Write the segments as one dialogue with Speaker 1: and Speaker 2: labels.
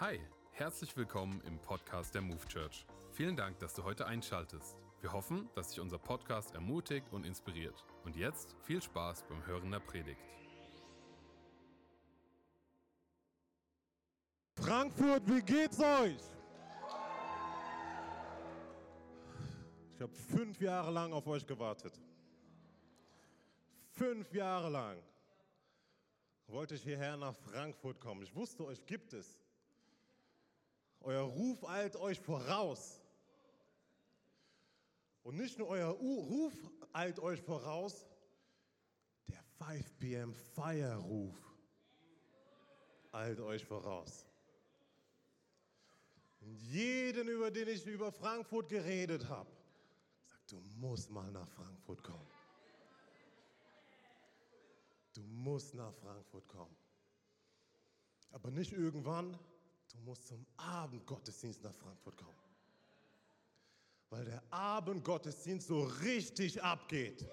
Speaker 1: Hi, herzlich willkommen im Podcast der Move Church. Vielen Dank, dass du heute einschaltest. Wir hoffen, dass dich unser Podcast ermutigt und inspiriert. Und jetzt viel Spaß beim Hören der Predigt.
Speaker 2: Frankfurt, wie geht's euch? Ich habe fünf Jahre lang auf euch gewartet. Fünf Jahre lang wollte ich hierher nach Frankfurt kommen. Ich wusste, euch gibt es. Euer Ruf eilt euch voraus. Und nicht nur euer U Ruf eilt euch voraus, der 5 p.m. Feierruf eilt euch voraus. Und jeden, über den ich über Frankfurt geredet habe, sagt, du musst mal nach Frankfurt kommen. Du musst nach Frankfurt kommen. Aber nicht irgendwann, du musst zum Abendgottesdienst nach Frankfurt kommen. Weil der Abendgottesdienst so richtig abgeht.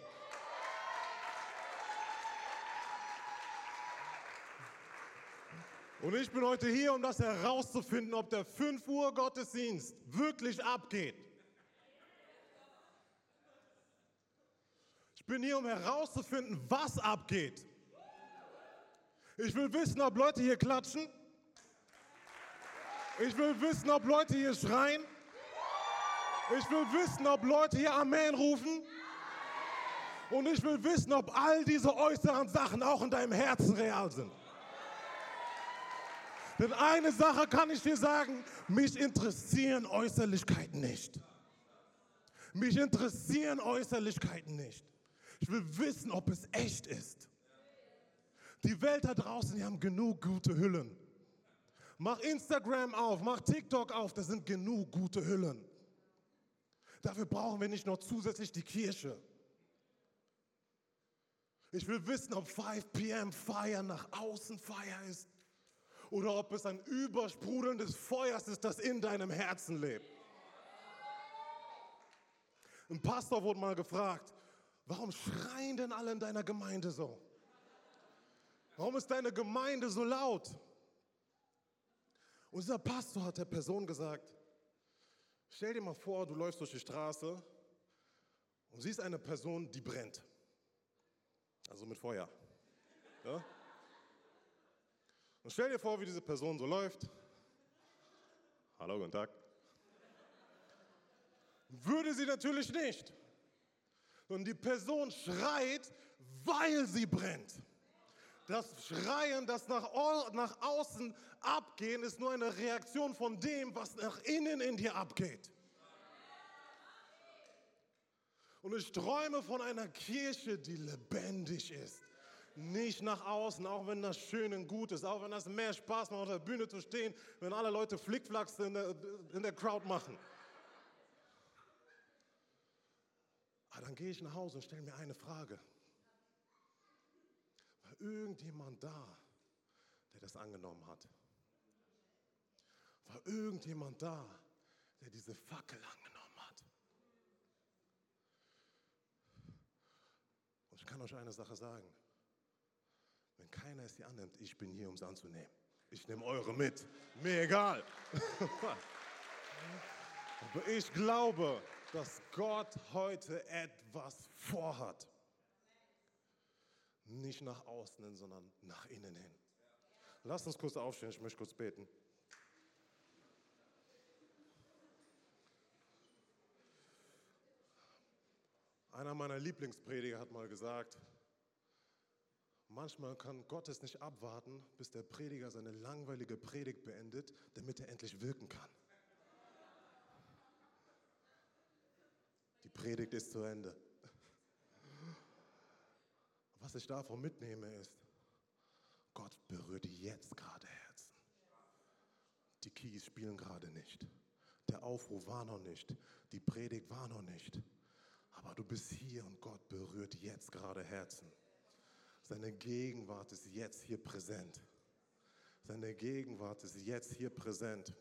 Speaker 2: Und ich bin heute hier, um das herauszufinden, ob der 5 Uhr Gottesdienst wirklich abgeht. Ich bin hier, um herauszufinden, was abgeht. Ich will wissen, ob Leute hier klatschen. Ich will wissen, ob Leute hier schreien. Ich will wissen, ob Leute hier Amen rufen. Und ich will wissen, ob all diese äußeren Sachen auch in deinem Herzen real sind. Denn eine Sache kann ich dir sagen, mich interessieren Äußerlichkeiten nicht. Mich interessieren Äußerlichkeiten nicht. Ich will wissen, ob es echt ist. Die Welt da draußen, die haben genug gute Hüllen. Mach Instagram auf, mach TikTok auf, das sind genug gute Hüllen. Dafür brauchen wir nicht noch zusätzlich die Kirche. Ich will wissen, ob 5 p.m. Feier nach außen Feier ist oder ob es ein übersprudelndes Feuer ist, das in deinem Herzen lebt. Ein Pastor wurde mal gefragt, warum schreien denn alle in deiner Gemeinde so? Warum ist deine Gemeinde so laut? Und dieser Pastor hat der Person gesagt, stell dir mal vor, du läufst durch die Straße und siehst eine Person, die brennt. Also mit Feuer. Ja? Und stell dir vor, wie diese Person so läuft. Hallo, guten Tag. Würde sie natürlich nicht. Und die Person schreit, weil sie brennt. Das Schreien, das nach, nach außen abgehen, ist nur eine Reaktion von dem, was nach innen in dir abgeht. Und ich träume von einer Kirche, die lebendig ist. Nicht nach außen, auch wenn das schön und gut ist, auch wenn das mehr Spaß macht, auf der Bühne zu stehen, wenn alle Leute Flickflacks in der, in der Crowd machen. Aber dann gehe ich nach Hause und stelle mir eine Frage. Irgendjemand da, der das angenommen hat? War irgendjemand da, der diese Fackel angenommen hat? Und ich kann euch eine Sache sagen. Wenn keiner es hier annimmt, ich bin hier, um es anzunehmen. Ich nehme eure mit. Mir egal. Aber ich glaube, dass Gott heute etwas vorhat. Nicht nach außen hin, sondern nach innen hin. Lasst uns kurz aufstehen, ich möchte kurz beten. Einer meiner Lieblingsprediger hat mal gesagt, manchmal kann Gott es nicht abwarten, bis der Prediger seine langweilige Predigt beendet, damit er endlich wirken kann. Die Predigt ist zu Ende. Was ich davon mitnehme ist, Gott berührt jetzt gerade Herzen. Die Keys spielen gerade nicht. Der Aufruf war noch nicht. Die Predigt war noch nicht. Aber du bist hier und Gott berührt jetzt gerade Herzen. Seine Gegenwart ist jetzt hier präsent. Seine Gegenwart ist jetzt hier präsent.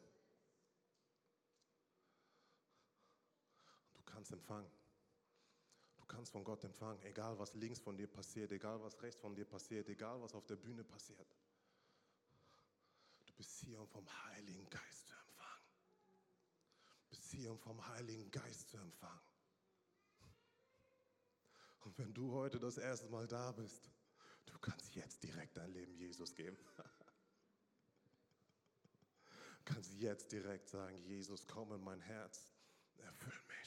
Speaker 2: Du kannst empfangen. Du kannst von Gott empfangen, egal was links von dir passiert, egal was rechts von dir passiert, egal was auf der Bühne passiert. Du bist hier, um vom Heiligen Geist zu empfangen. Du bist hier, um vom Heiligen Geist zu empfangen. Und wenn du heute das erste Mal da bist, du kannst jetzt direkt dein Leben Jesus geben. Du kannst jetzt direkt sagen, Jesus, komm in mein Herz, erfüll mich.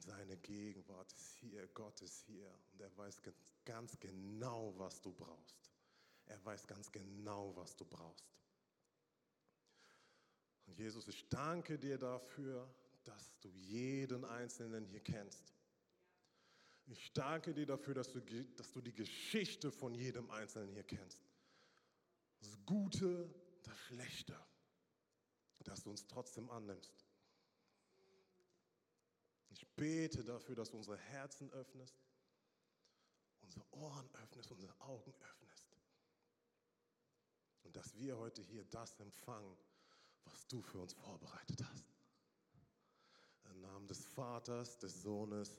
Speaker 2: Denn seine Gegenwart ist hier, Gott ist hier und er weiß ganz genau, was du brauchst. Er weiß ganz genau, was du brauchst. Und Jesus, ich danke dir dafür, dass du jeden Einzelnen hier kennst. Ich danke dir dafür, dass du, dass du die Geschichte von jedem Einzelnen hier kennst. Das Gute, das Schlechte, dass du uns trotzdem annimmst. Ich bete dafür, dass du unsere Herzen öffnest, unsere Ohren öffnest, unsere Augen öffnest. Und dass wir heute hier das empfangen, was du für uns vorbereitet hast. Im Namen des Vaters, des Sohnes,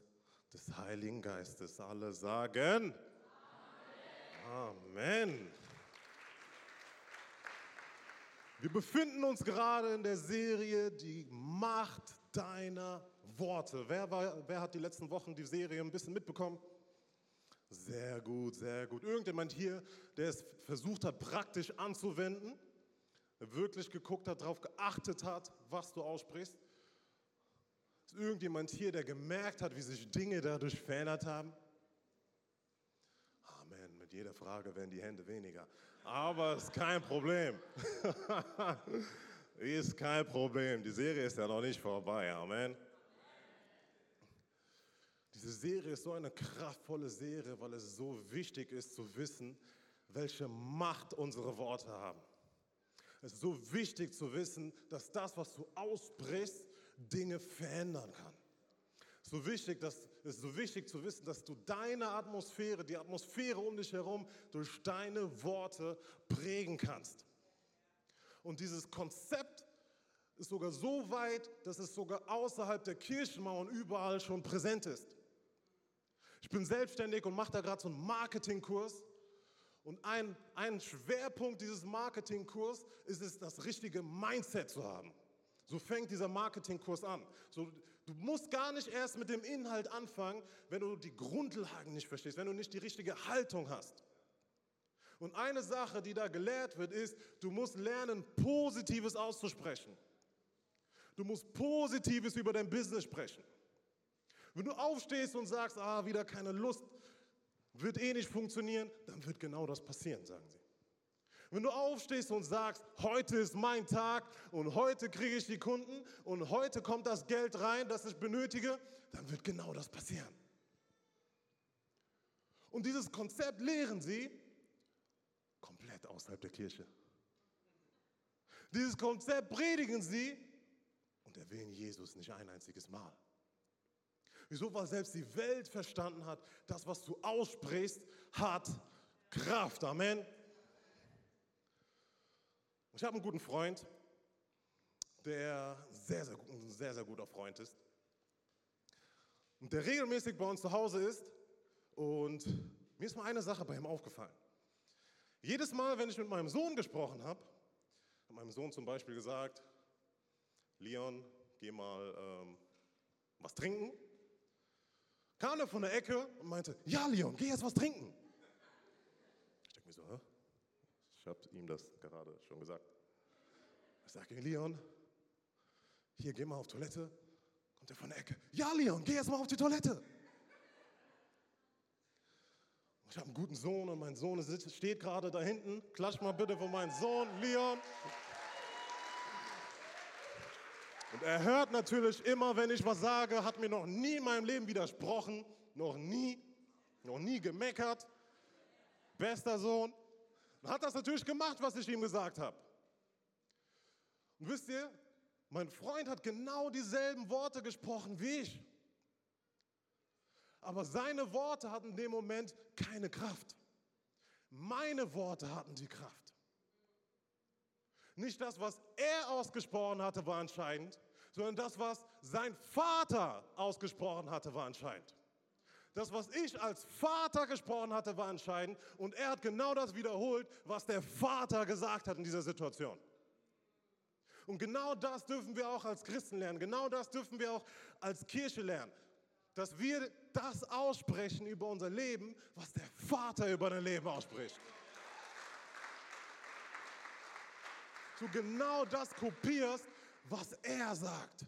Speaker 2: des Heiligen Geistes. Alle sagen Amen. Amen. Wir befinden uns gerade in der Serie Die Macht deiner Worte. Wer, war, wer hat die letzten Wochen die Serie ein bisschen mitbekommen? Sehr gut, sehr gut. Irgendjemand hier, der es versucht hat, praktisch anzuwenden, wirklich geguckt hat, darauf geachtet hat, was du aussprichst? Ist irgendjemand hier, der gemerkt hat, wie sich Dinge dadurch verändert haben? Amen. Mit jeder Frage werden die Hände weniger. Aber ist kein Problem. ist kein Problem. Die Serie ist ja noch nicht vorbei. Amen. Diese Serie ist so eine kraftvolle Serie, weil es so wichtig ist zu wissen, welche Macht unsere Worte haben. Es ist so wichtig zu wissen, dass das, was du ausbrichst, Dinge verändern kann. So wichtig, dass, es ist so wichtig zu wissen, dass du deine Atmosphäre, die Atmosphäre um dich herum durch deine Worte prägen kannst. Und dieses Konzept ist sogar so weit, dass es sogar außerhalb der Kirchenmauern überall schon präsent ist. Ich bin selbstständig und mache da gerade so einen Marketingkurs. Und ein, ein Schwerpunkt dieses Marketingkurs ist es, das richtige Mindset zu haben. So fängt dieser Marketingkurs an. So, du musst gar nicht erst mit dem Inhalt anfangen, wenn du die Grundlagen nicht verstehst, wenn du nicht die richtige Haltung hast. Und eine Sache, die da gelehrt wird, ist, du musst lernen, Positives auszusprechen. Du musst Positives über dein Business sprechen. Wenn du aufstehst und sagst, ah, wieder keine Lust, wird eh nicht funktionieren, dann wird genau das passieren, sagen sie. Wenn du aufstehst und sagst, heute ist mein Tag und heute kriege ich die Kunden und heute kommt das Geld rein, das ich benötige, dann wird genau das passieren. Und dieses Konzept lehren sie komplett außerhalb der Kirche. Dieses Konzept predigen sie und erwähnen Jesus nicht ein einziges Mal. Wieso? Weil selbst die Welt verstanden hat, das, was du aussprichst, hat Kraft. Amen. Ich habe einen guten Freund, der sehr, sehr, ein sehr, sehr guter Freund ist. Und der regelmäßig bei uns zu Hause ist. Und mir ist mal eine Sache bei ihm aufgefallen. Jedes Mal, wenn ich mit meinem Sohn gesprochen habe, hat meinem Sohn zum Beispiel gesagt, Leon, geh mal ähm, was trinken. Kam er von der Ecke und meinte, ja Leon, geh jetzt was trinken. Ich denke mir so, Hä? Ich habe ihm das gerade schon gesagt. Ich sage, Leon, hier, geh mal auf Toilette. Kommt er von der Ecke. Ja, Leon, geh jetzt mal auf die Toilette. Ich habe einen guten Sohn und mein Sohn steht gerade da hinten. Klatsch mal bitte für meinen Sohn, Leon. Und er hört natürlich immer, wenn ich was sage, hat mir noch nie in meinem Leben widersprochen, noch nie, noch nie gemeckert. Bester Sohn. Und hat das natürlich gemacht, was ich ihm gesagt habe. Und wisst ihr, mein Freund hat genau dieselben Worte gesprochen wie ich. Aber seine Worte hatten in dem Moment keine Kraft. Meine Worte hatten die Kraft. Nicht das, was er ausgesprochen hatte, war entscheidend, sondern das, was sein Vater ausgesprochen hatte, war entscheidend. Das, was ich als Vater gesprochen hatte, war entscheidend. Und er hat genau das wiederholt, was der Vater gesagt hat in dieser Situation. Und genau das dürfen wir auch als Christen lernen. Genau das dürfen wir auch als Kirche lernen. Dass wir das aussprechen über unser Leben, was der Vater über dein Leben ausspricht. Du genau das kopierst, was er sagt.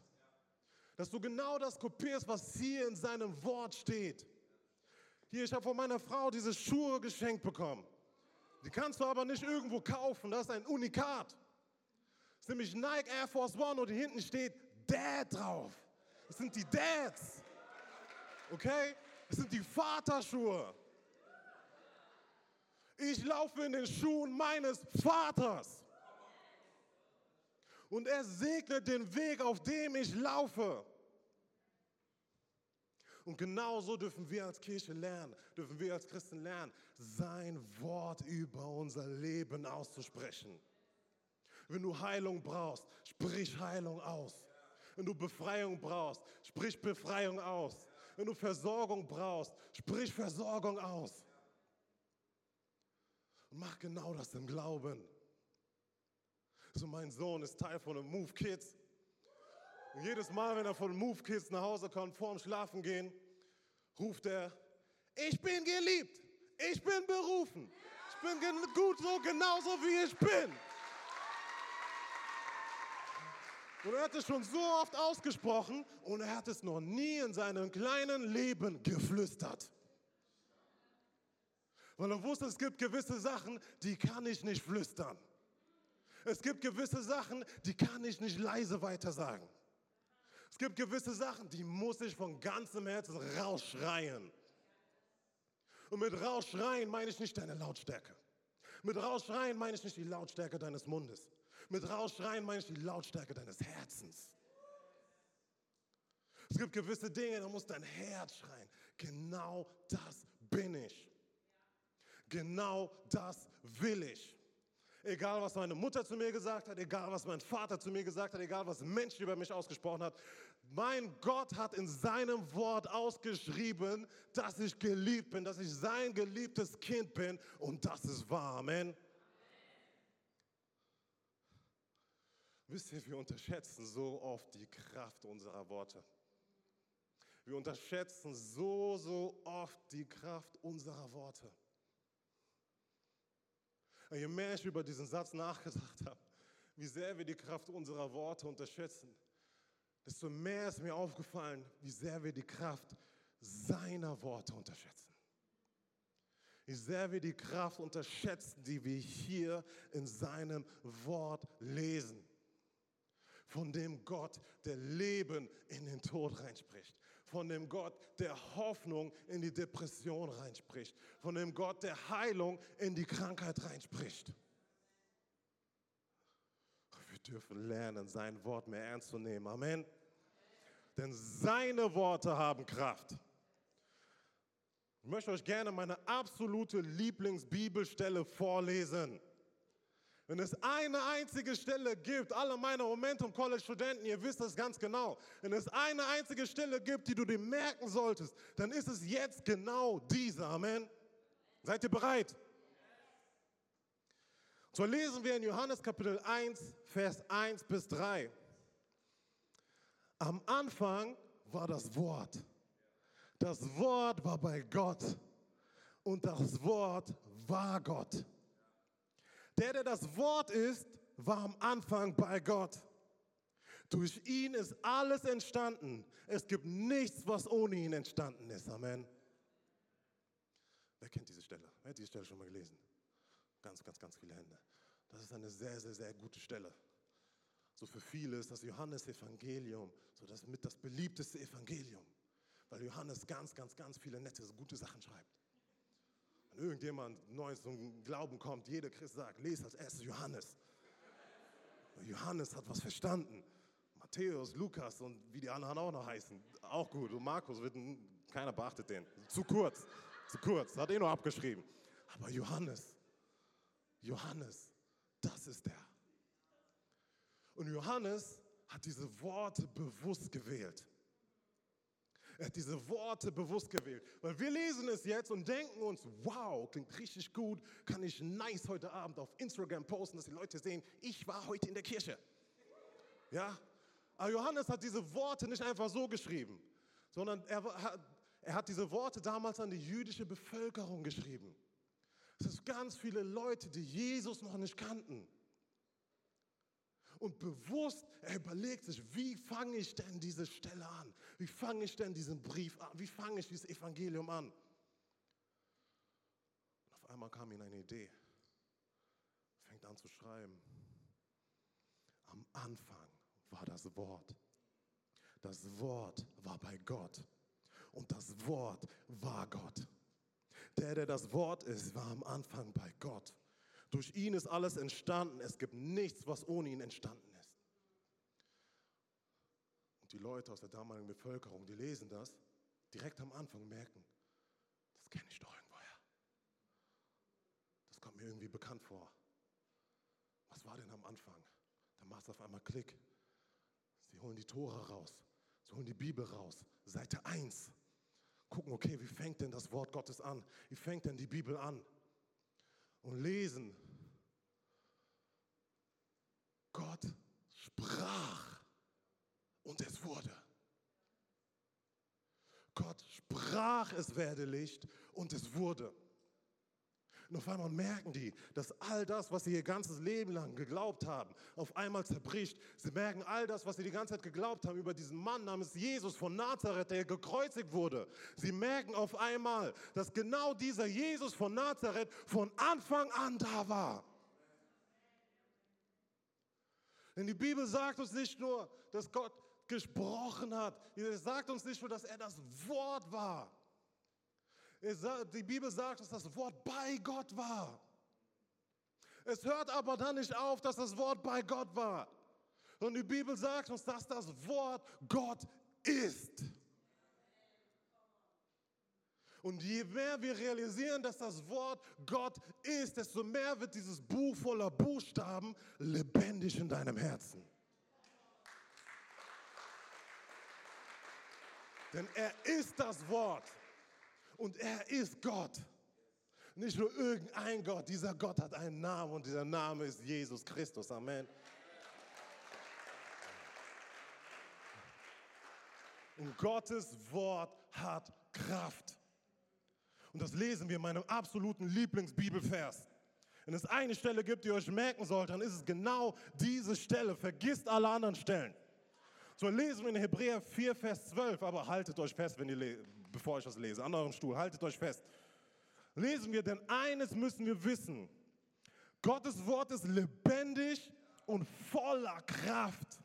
Speaker 2: Dass du genau das kopierst, was hier in seinem Wort steht. Hier, ich habe von meiner Frau diese Schuhe geschenkt bekommen. Die kannst du aber nicht irgendwo kaufen. Das ist ein Unikat. Das ist nämlich Nike Air Force One und hinten steht Dad drauf. Das sind die Dads. Okay? Das sind die Vaterschuhe. Ich laufe in den Schuhen meines Vaters. Und er segnet den Weg, auf dem ich laufe. Und genauso dürfen wir als Kirche lernen, dürfen wir als Christen lernen, sein Wort über unser Leben auszusprechen. Wenn du Heilung brauchst, sprich Heilung aus. Wenn du Befreiung brauchst, sprich Befreiung aus. Wenn du Versorgung brauchst, sprich Versorgung aus. Und mach genau das im Glauben. So, mein Sohn ist Teil von den Move Kids. Und jedes Mal, wenn er von Move Kids nach Hause kommt, vorm Schlafen gehen, ruft er, ich bin geliebt, ich bin berufen, ich bin gut so, genauso wie ich bin. Und er hat es schon so oft ausgesprochen und er hat es noch nie in seinem kleinen Leben geflüstert. Weil er wusste, es gibt gewisse Sachen, die kann ich nicht flüstern. Es gibt gewisse Sachen, die kann ich nicht leise weitersagen. Es gibt gewisse Sachen, die muss ich von ganzem Herzen rausschreien. Und mit rausschreien meine ich nicht deine Lautstärke. Mit rausschreien meine ich nicht die Lautstärke deines Mundes. Mit rausschreien meine ich die Lautstärke deines Herzens. Es gibt gewisse Dinge, da muss dein Herz schreien. Genau das bin ich. Genau das will ich. Egal, was meine Mutter zu mir gesagt hat, egal, was mein Vater zu mir gesagt hat, egal, was Menschen über mich ausgesprochen hat. Mein Gott hat in seinem Wort ausgeschrieben, dass ich geliebt bin, dass ich sein geliebtes Kind bin und das ist wahr. Amen. Wisst ihr, wir unterschätzen so oft die Kraft unserer Worte. Wir unterschätzen so, so oft die Kraft unserer Worte. Und je mehr ich über diesen Satz nachgedacht habe, wie sehr wir die Kraft unserer Worte unterschätzen, desto mehr ist mir aufgefallen, wie sehr wir die Kraft seiner Worte unterschätzen. Wie sehr wir die Kraft unterschätzen, die wir hier in seinem Wort lesen. Von dem Gott, der Leben in den Tod reinspricht von dem Gott, der Hoffnung in die Depression reinspricht, von dem Gott, der Heilung in die Krankheit reinspricht. Wir dürfen lernen, sein Wort mehr ernst zu nehmen. Amen. Denn seine Worte haben Kraft. Ich möchte euch gerne meine absolute Lieblingsbibelstelle vorlesen. Wenn es eine einzige Stelle gibt, alle meine Momentum College Studenten, ihr wisst es ganz genau, wenn es eine einzige Stelle gibt, die du dir merken solltest, dann ist es jetzt genau diese. Amen. Seid ihr bereit? So lesen wir in Johannes Kapitel 1, Vers 1 bis 3. Am Anfang war das Wort. Das Wort war bei Gott und das Wort war Gott. Der, der das Wort ist, war am Anfang bei Gott. Durch ihn ist alles entstanden. Es gibt nichts, was ohne ihn entstanden ist. Amen. Wer kennt diese Stelle? Wer hat diese Stelle schon mal gelesen? Ganz, ganz, ganz viele Hände. Das ist eine sehr, sehr, sehr gute Stelle. So für viele ist das Johannesevangelium so das mit das beliebteste Evangelium, weil Johannes ganz, ganz, ganz viele nette, gute Sachen schreibt. Wenn irgendjemand Neues zum Glauben kommt, jeder Christ sagt, lese als erstes Johannes. Johannes hat was verstanden. Matthäus, Lukas und wie die anderen auch noch heißen, auch gut. Und Markus, wird, keiner beachtet den. Zu kurz, zu kurz, hat eh nur abgeschrieben. Aber Johannes, Johannes, das ist der. Und Johannes hat diese Worte bewusst gewählt. Er hat diese Worte bewusst gewählt. Weil wir lesen es jetzt und denken uns, wow, klingt richtig gut, kann ich nice heute Abend auf Instagram posten, dass die Leute sehen, ich war heute in der Kirche. Ja? Aber Johannes hat diese Worte nicht einfach so geschrieben, sondern er hat, er hat diese Worte damals an die jüdische Bevölkerung geschrieben. Es sind ganz viele Leute, die Jesus noch nicht kannten. Und bewusst, er überlegt sich, wie fange ich denn diese Stelle an? Wie fange ich denn diesen Brief an? Wie fange ich dieses Evangelium an? Und auf einmal kam ihm eine Idee. Fängt an zu schreiben. Am Anfang war das Wort. Das Wort war bei Gott. Und das Wort war Gott. Der, der das Wort ist, war am Anfang bei Gott. Durch ihn ist alles entstanden. Es gibt nichts, was ohne ihn entstanden ist. Und die Leute aus der damaligen Bevölkerung, die lesen das, direkt am Anfang merken, das kenne ich doch irgendwoher. Das kommt mir irgendwie bekannt vor. Was war denn am Anfang? Da macht es auf einmal Klick. Sie holen die Tore raus. Sie holen die Bibel raus. Seite 1. Gucken, okay, wie fängt denn das Wort Gottes an? Wie fängt denn die Bibel an? und lesen. Gott sprach und es wurde. Gott sprach, es werde Licht und es wurde. Und auf einmal merken die, dass all das, was sie ihr ganzes Leben lang geglaubt haben, auf einmal zerbricht. Sie merken all das, was sie die ganze Zeit geglaubt haben über diesen Mann namens Jesus von Nazareth, der gekreuzigt wurde. Sie merken auf einmal, dass genau dieser Jesus von Nazareth von Anfang an da war. Denn die Bibel sagt uns nicht nur, dass Gott gesprochen hat. Sie sagt uns nicht nur, dass er das Wort war. Die Bibel sagt, dass das Wort bei Gott war. Es hört aber dann nicht auf, dass das Wort bei Gott war. Und die Bibel sagt uns, dass das Wort Gott ist. Und je mehr wir realisieren, dass das Wort Gott ist, desto mehr wird dieses Buch voller Buchstaben lebendig in deinem Herzen. Denn er ist das Wort. Und er ist Gott. Nicht nur irgendein Gott, dieser Gott hat einen Namen und dieser Name ist Jesus Christus. Amen. Und Gottes Wort hat Kraft. Und das lesen wir in meinem absoluten Lieblingsbibelvers. Wenn es eine Stelle gibt, die ihr euch merken sollt, dann ist es genau diese Stelle. Vergisst alle anderen Stellen. So lesen wir in Hebräer 4, Vers 12, aber haltet euch fest, wenn ihr bevor ich das lese, an eurem Stuhl, haltet euch fest. Lesen wir, denn eines müssen wir wissen. Gottes Wort ist lebendig und voller Kraft.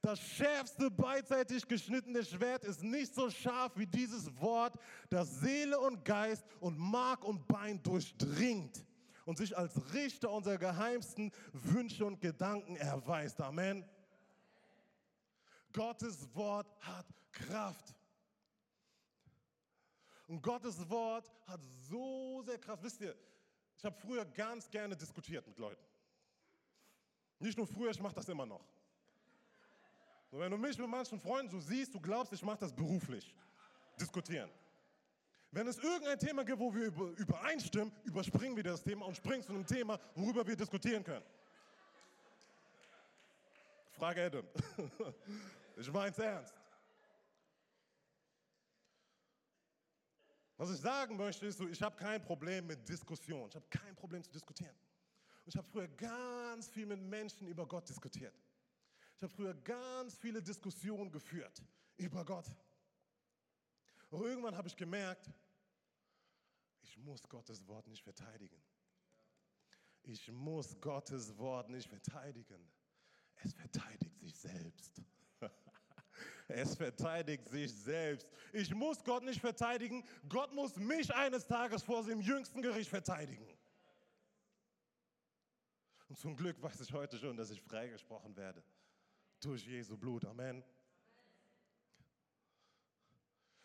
Speaker 2: Das schärfste beidseitig geschnittene Schwert ist nicht so scharf wie dieses Wort, das Seele und Geist und Mark und Bein durchdringt und sich als Richter unserer geheimsten Wünsche und Gedanken erweist. Amen. Gottes Wort hat Kraft. Und Gottes Wort hat so sehr Kraft. Wisst ihr, ich habe früher ganz gerne diskutiert mit Leuten. Nicht nur früher, ich mache das immer noch. Und wenn du mich mit manchen Freunden so siehst, du glaubst, ich mache das beruflich. Diskutieren. Wenn es irgendein Thema gibt, wo wir übereinstimmen, überspringen wir das Thema und springen zu einem Thema, worüber wir diskutieren können. Frage Adam. Ich mein's ernst. Was ich sagen möchte, ist, so, ich habe kein Problem mit Diskussion. Ich habe kein Problem zu diskutieren. Und ich habe früher ganz viel mit Menschen über Gott diskutiert. Ich habe früher ganz viele Diskussionen geführt über Gott. Und irgendwann habe ich gemerkt, ich muss Gottes Wort nicht verteidigen. Ich muss Gottes Wort nicht verteidigen. Es verteidigt sich selbst. Es verteidigt sich selbst. Ich muss Gott nicht verteidigen. Gott muss mich eines Tages vor dem jüngsten Gericht verteidigen. Und zum Glück weiß ich heute schon, dass ich freigesprochen werde. Durch Jesu Blut. Amen.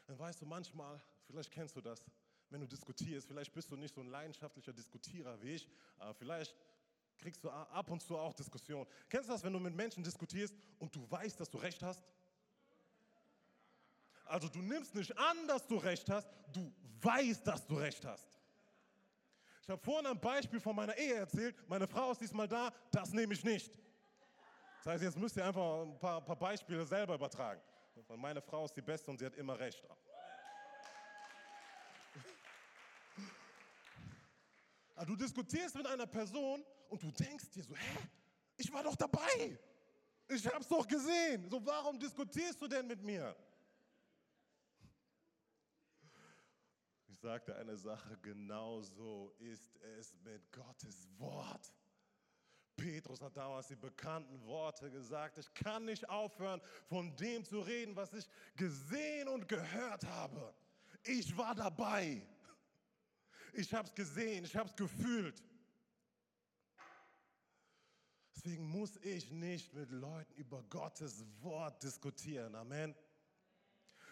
Speaker 2: Dann weißt du manchmal, vielleicht kennst du das, wenn du diskutierst, vielleicht bist du nicht so ein leidenschaftlicher Diskutierer wie ich, aber vielleicht kriegst du ab und zu auch Diskussionen. Kennst du das, wenn du mit Menschen diskutierst und du weißt, dass du recht hast? Also du nimmst nicht an, dass du recht hast, du weißt, dass du recht hast. Ich habe vorhin ein Beispiel von meiner Ehe erzählt. Meine Frau ist diesmal da, das nehme ich nicht. Das heißt, jetzt müsst ihr einfach ein paar, paar Beispiele selber übertragen. Weil meine Frau ist die Beste und sie hat immer recht. Aber du diskutierst mit einer Person und du denkst dir so, hä, ich war doch dabei. Ich hab's doch gesehen. So, warum diskutierst du denn mit mir? Ich sagte eine Sache, genau so ist es mit Gottes Wort. Petrus hat damals die bekannten Worte gesagt, ich kann nicht aufhören, von dem zu reden, was ich gesehen und gehört habe. Ich war dabei. Ich habe es gesehen, ich habe es gefühlt. Deswegen muss ich nicht mit Leuten über Gottes Wort diskutieren. Amen.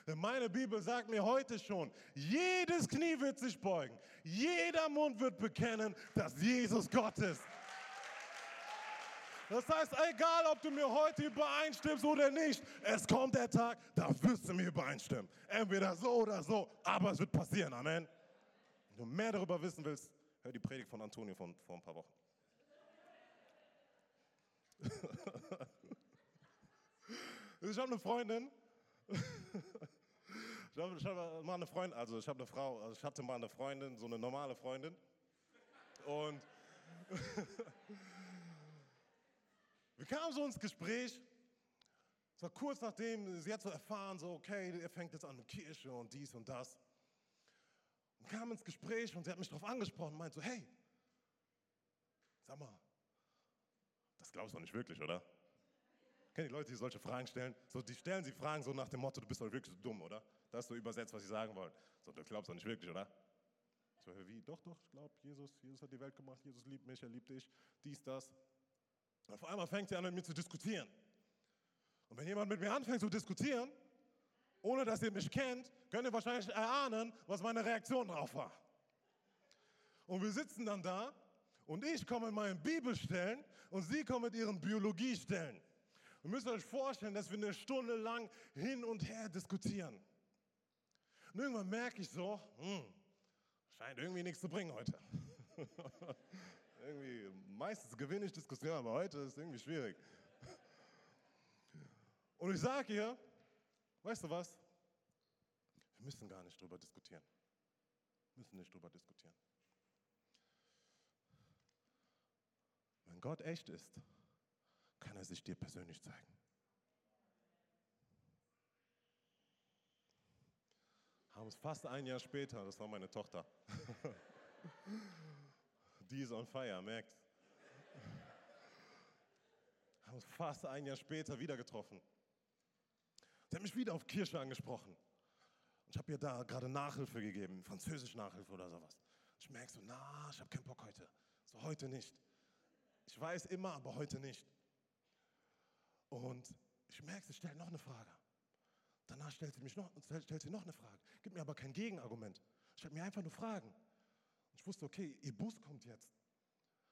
Speaker 2: Denn meine Bibel sagt mir heute schon, jedes Knie wird sich beugen, jeder Mund wird bekennen, dass Jesus Gott ist. Das heißt, egal ob du mir heute übereinstimmst oder nicht, es kommt der Tag, da wirst du mir übereinstimmen. Entweder so oder so, aber es wird passieren. Amen. Wenn du mehr darüber wissen willst, hör die Predigt von Antonio von vor ein paar Wochen. ich habe eine Freundin. Ich habe, habe mal eine Freundin, also ich habe eine Frau, also ich hatte mal eine Freundin, so eine normale Freundin. Und wir kamen so ins Gespräch. Es war kurz nachdem, sie hat so erfahren, so, okay, er fängt jetzt an mit Kirche und dies und das. Und kam ins Gespräch und sie hat mich darauf angesprochen und meinte so, hey, sag mal, das glaubst du nicht wirklich, oder? Kennen die Leute, die solche Fragen stellen? So, die stellen sie Fragen so nach dem Motto, du bist doch wirklich so dumm, oder? Das ist so übersetzt, was sie sagen wollen. So, du glaubst doch nicht wirklich, oder? So, wie? Doch, doch, ich glaube, Jesus, Jesus hat die Welt gemacht, Jesus liebt mich, er liebt dich, dies, das. Und auf einmal fängt sie an, mit mir zu diskutieren. Und wenn jemand mit mir anfängt zu diskutieren, ohne dass ihr mich kennt, könnt ihr wahrscheinlich erahnen, was meine Reaktion darauf war. Und wir sitzen dann da und ich komme mit meinen Bibelstellen und sie kommen mit ihren Biologiestellen. Ihr müsst euch vorstellen, dass wir eine Stunde lang hin und her diskutieren. Und irgendwann merke ich so, hm, scheint irgendwie nichts zu bringen heute. irgendwie, meistens gewinne ich Diskussionen, aber heute ist es irgendwie schwierig. Und ich sage ihr, weißt du was? Wir müssen gar nicht drüber diskutieren. Wir müssen nicht drüber diskutieren. Wenn Gott echt ist, kann er sich dir persönlich zeigen. Haben es fast ein Jahr später, das war meine Tochter. Die ist on fire, merkt. Haben es fast ein Jahr später wieder getroffen. Sie hat mich wieder auf Kirche angesprochen. Und ich habe ihr da gerade Nachhilfe gegeben, Französisch Nachhilfe oder sowas. Ich merke so, na, ich habe keinen Bock heute. So heute nicht. Ich weiß immer, aber heute nicht. Und ich merke, sie stellt noch eine Frage. Danach stellt sie, mich noch, stellt sie noch eine Frage. Gibt mir aber kein Gegenargument. Stellt mir einfach nur Fragen. Ich wusste, okay, ihr Bus kommt jetzt.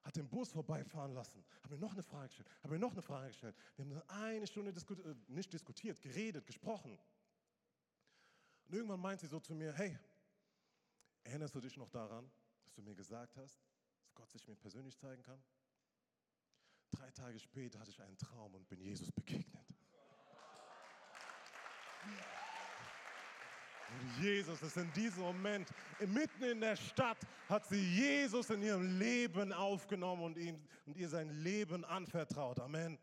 Speaker 2: Hat den Bus vorbeifahren lassen. Hat mir noch eine Frage gestellt. Hat mir noch eine Frage gestellt. Wir haben eine Stunde diskutiert, äh, nicht diskutiert, geredet, gesprochen. Und irgendwann meint sie so zu mir, hey, erinnerst du dich noch daran, dass du mir gesagt hast, dass Gott sich mir persönlich zeigen kann? Drei Tage später hatte ich einen Traum und bin Jesus begegnet. Und Jesus ist in diesem Moment, mitten in der Stadt, hat sie Jesus in ihrem Leben aufgenommen und, ihm, und ihr sein Leben anvertraut. Amen.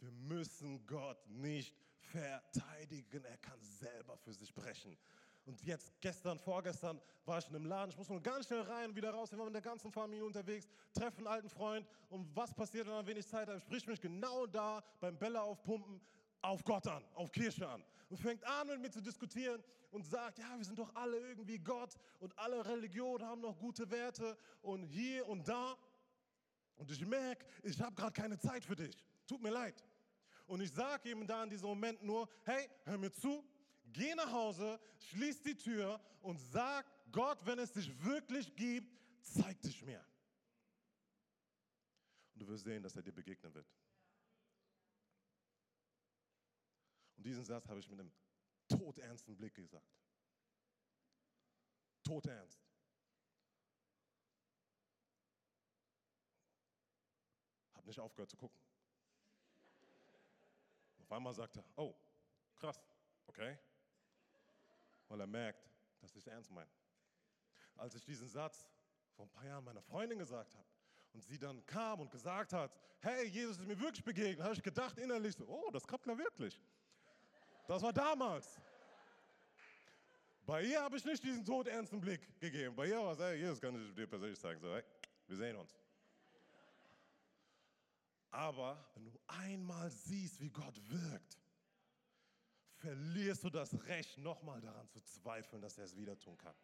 Speaker 2: Wir müssen Gott nicht verteidigen, er kann selber für sich brechen. Und jetzt, gestern, vorgestern, war ich in einem Laden. Ich muss nur ganz schnell rein und wieder raus. Wir waren mit der ganzen Familie unterwegs, treffen einen alten Freund. Und was passiert, wenn man wenig Zeit hat? Spricht mich genau da beim Bälle aufpumpen auf Gott an, auf Kirche an. Und fängt an, mit mir zu diskutieren und sagt, ja, wir sind doch alle irgendwie Gott und alle Religionen haben noch gute Werte und hier und da. Und ich merke, ich habe gerade keine Zeit für dich. Tut mir leid. Und ich sage ihm da in diesem Moment nur, hey, hör mir zu, geh nach Hause, schließ die Tür und sag Gott, wenn es dich wirklich gibt, zeig dich mir. Und du wirst sehen, dass er dir begegnen wird. Und diesen Satz habe ich mit einem todernsten Blick gesagt. Todernst. Hab nicht aufgehört zu gucken. Auf einmal sagt er, oh, krass, okay. Weil er merkt, dass ich es ernst meine. Als ich diesen Satz vor ein paar Jahren meiner Freundin gesagt habe und sie dann kam und gesagt hat, hey, Jesus ist mir wirklich begegnet, habe ich gedacht innerlich so, oh, das klappt ja wirklich. Das war damals. Bei ihr habe ich nicht diesen todernsten Blick gegeben. Bei ihr war es, hey, Jesus kann ich dir persönlich sagen, so, hey, wir sehen uns. Aber wenn du einmal siehst, wie Gott wirkt, verlierst du das Recht, nochmal daran zu zweifeln, dass er es wieder tun kann.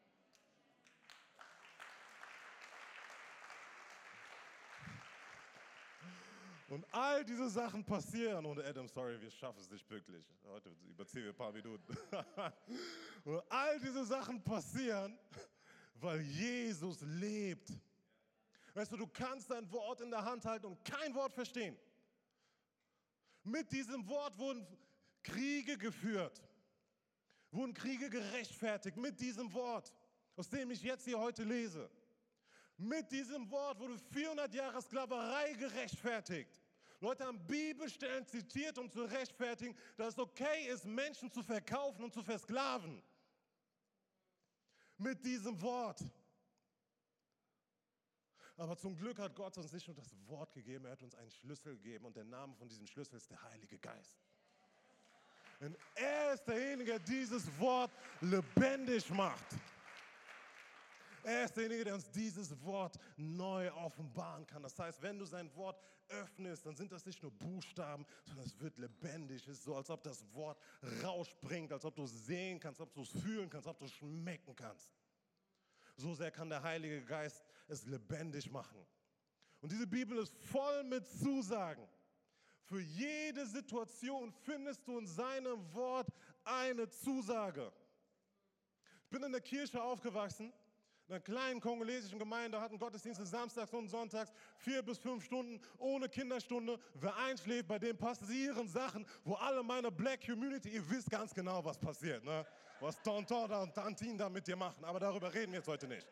Speaker 2: Und all diese Sachen passieren. Und Adam, sorry, wir schaffen es nicht pünktlich. Heute überziehen wir ein paar Minuten. Und all diese Sachen passieren, weil Jesus lebt. Weißt du, du kannst dein Wort in der Hand halten und kein Wort verstehen. Mit diesem Wort wurden Kriege geführt, wurden Kriege gerechtfertigt. Mit diesem Wort, aus dem ich jetzt hier heute lese. Mit diesem Wort wurde 400 Jahre Sklaverei gerechtfertigt. Leute haben Bibelstellen zitiert, um zu rechtfertigen, dass es okay ist, Menschen zu verkaufen und zu versklaven. Mit diesem Wort. Aber zum Glück hat Gott uns nicht nur das Wort gegeben, er hat uns einen Schlüssel gegeben und der Name von diesem Schlüssel ist der Heilige Geist. Und er ist derjenige, der dieses Wort lebendig macht. Er ist derjenige, der uns dieses Wort neu offenbaren kann. Das heißt, wenn du sein Wort öffnest, dann sind das nicht nur Buchstaben, sondern es wird lebendig. Es ist so, als ob das Wort rausspringt, als ob du es sehen kannst, ob du es fühlen kannst, ob du es schmecken kannst. So sehr kann der Heilige Geist es lebendig machen. Und diese Bibel ist voll mit Zusagen. Für jede Situation findest du in seinem Wort eine Zusage. Ich bin in der Kirche aufgewachsen einer kleinen kongolesischen Gemeinde hatten Gottesdienste samstags und sonntags, vier bis fünf Stunden ohne Kinderstunde. Wer einschläft, bei dem passieren Sachen, wo alle meine Black Community, ihr wisst ganz genau, was passiert, ne? was Tonton und Tantin da mit dir machen. Aber darüber reden wir jetzt heute nicht.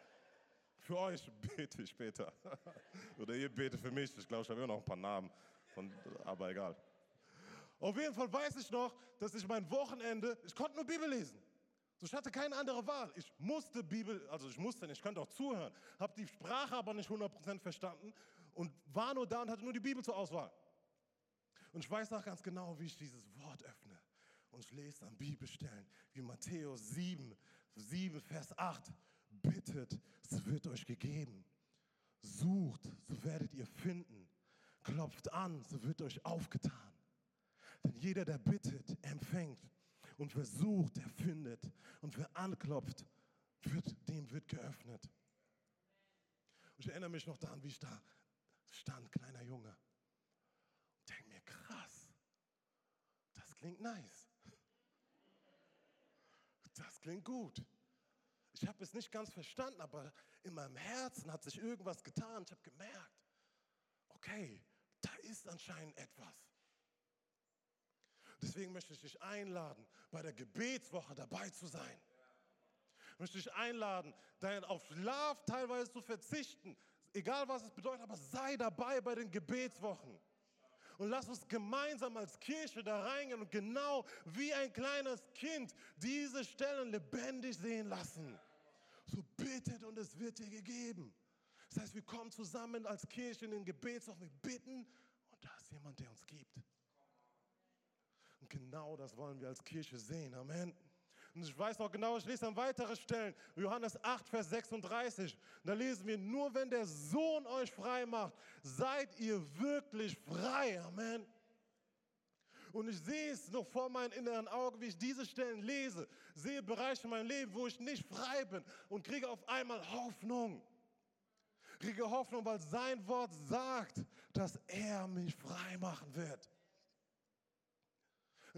Speaker 2: Für euch bete ich später. Oder ihr betet für mich. Ich glaube, ich habe immer noch ein paar Namen, von, aber egal. Auf jeden Fall weiß ich noch, dass ich mein Wochenende, ich konnte nur Bibel lesen. So, ich hatte keine andere Wahl. Ich musste Bibel, also ich musste nicht, ich konnte auch zuhören, habe die Sprache aber nicht 100% verstanden und war nur da und hatte nur die Bibel zur Auswahl. Und ich weiß auch ganz genau, wie ich dieses Wort öffne. Und ich lese dann Bibelstellen wie Matthäus 7, 7, Vers 8. Bittet, es wird euch gegeben. Sucht, so werdet ihr finden. Klopft an, so wird euch aufgetan. Denn jeder, der bittet, empfängt. Und wer sucht, der findet. Und wer anklopft, wird, dem wird geöffnet. Und ich erinnere mich noch daran, wie ich da stand, kleiner Junge. Und denke mir, krass, das klingt nice. Das klingt gut. Ich habe es nicht ganz verstanden, aber in meinem Herzen hat sich irgendwas getan. Ich habe gemerkt, okay, da ist anscheinend etwas. Deswegen möchte ich dich einladen, bei der Gebetswoche dabei zu sein. Ich möchte dich einladen, auf Schlaf teilweise zu verzichten, egal was es bedeutet, aber sei dabei bei den Gebetswochen. Und lass uns gemeinsam als Kirche da reingehen und genau wie ein kleines Kind diese Stellen lebendig sehen lassen. So bittet und es wird dir gegeben. Das heißt, wir kommen zusammen als Kirche in den Gebetswochen, wir bitten und da ist jemand, der uns gibt. Genau das wollen wir als Kirche sehen. Amen. Und ich weiß noch genau, ich lese an weitere Stellen, Johannes 8, Vers 36. Da lesen wir, nur wenn der Sohn euch frei macht, seid ihr wirklich frei. Amen. Und ich sehe es noch vor meinen inneren Augen, wie ich diese Stellen lese, sehe Bereiche in meinem Leben, wo ich nicht frei bin und kriege auf einmal Hoffnung. Kriege Hoffnung, weil sein Wort sagt, dass er mich frei machen wird.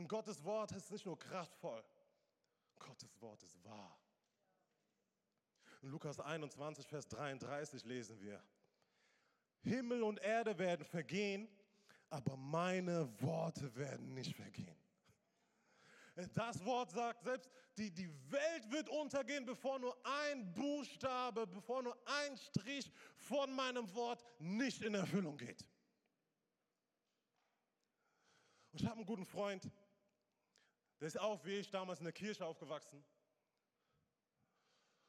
Speaker 2: Und Gottes Wort ist nicht nur kraftvoll, Gottes Wort ist wahr. In Lukas 21, Vers 33 lesen wir, Himmel und Erde werden vergehen, aber meine Worte werden nicht vergehen. Das Wort sagt, selbst die, die Welt wird untergehen, bevor nur ein Buchstabe, bevor nur ein Strich von meinem Wort nicht in Erfüllung geht. Und ich habe einen guten Freund, der ist auch wie ich damals in der Kirche aufgewachsen.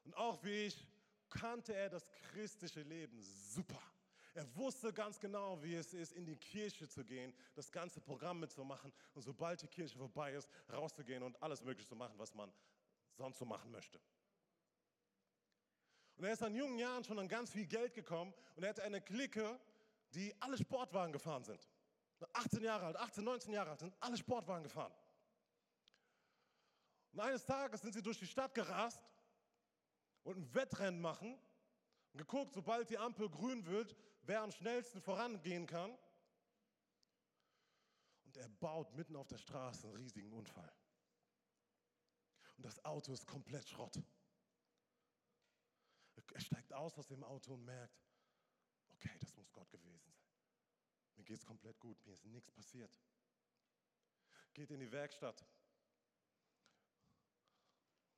Speaker 2: Und auch wie ich kannte er das christliche Leben super. Er wusste ganz genau, wie es ist, in die Kirche zu gehen, das ganze Programm mitzumachen und sobald die Kirche vorbei ist, rauszugehen und alles Mögliche zu machen, was man sonst so machen möchte. Und er ist an jungen Jahren schon an ganz viel Geld gekommen und er hatte eine Clique, die alle Sportwagen gefahren sind. 18 Jahre alt, 18, 19 Jahre alt, sind alle Sportwagen gefahren. Und eines Tages sind sie durch die Stadt gerast und ein Wettrennen machen und geguckt, sobald die Ampel grün wird, wer am schnellsten vorangehen kann. Und er baut mitten auf der Straße einen riesigen Unfall. Und das Auto ist komplett Schrott. Er steigt aus aus dem Auto und merkt, okay, das muss Gott gewesen sein. Mir geht es komplett gut, mir ist nichts passiert. Geht in die Werkstatt,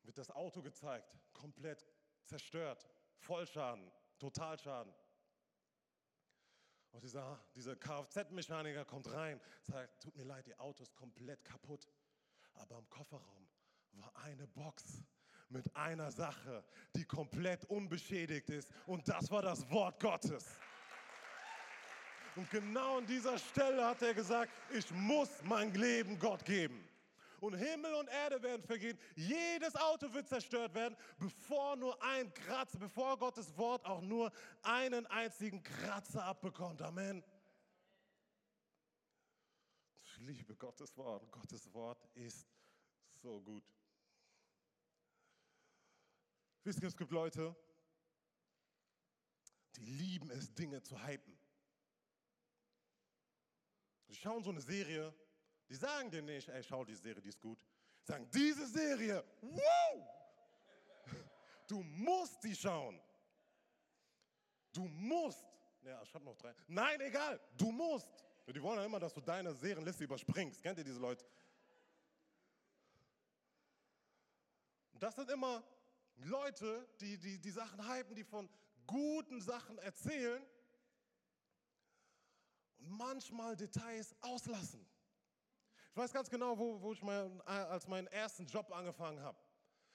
Speaker 2: wird das Auto gezeigt, komplett zerstört, Vollschaden, Totalschaden. Und dieser, dieser Kfz-Mechaniker kommt rein, sagt, tut mir leid, Ihr Auto ist komplett kaputt. Aber im Kofferraum war eine Box mit einer Sache, die komplett unbeschädigt ist. Und das war das Wort Gottes. Und genau an dieser Stelle hat er gesagt, ich muss mein Leben Gott geben und Himmel und Erde werden vergehen. Jedes Auto wird zerstört werden, bevor nur ein Kratzer, bevor Gottes Wort auch nur einen einzigen Kratzer abbekommt. Amen. Ich liebe Gottes Wort. Gottes Wort ist so gut. Wisst ihr, es gibt Leute, die lieben es, Dinge zu hypen. Sie schauen so eine Serie die sagen dir nicht, ey, schau die Serie, die ist gut. Die sagen, diese Serie, wow! Du musst die schauen. Du musst. Ja, ich habe noch drei. Nein, egal, du musst. Die wollen ja immer, dass du deine Serienliste überspringst. Kennt ihr diese Leute? Das sind immer Leute, die, die die Sachen hypen, die von guten Sachen erzählen und manchmal Details auslassen. Ich weiß ganz genau, wo, wo ich mein, als meinen ersten Job angefangen habe.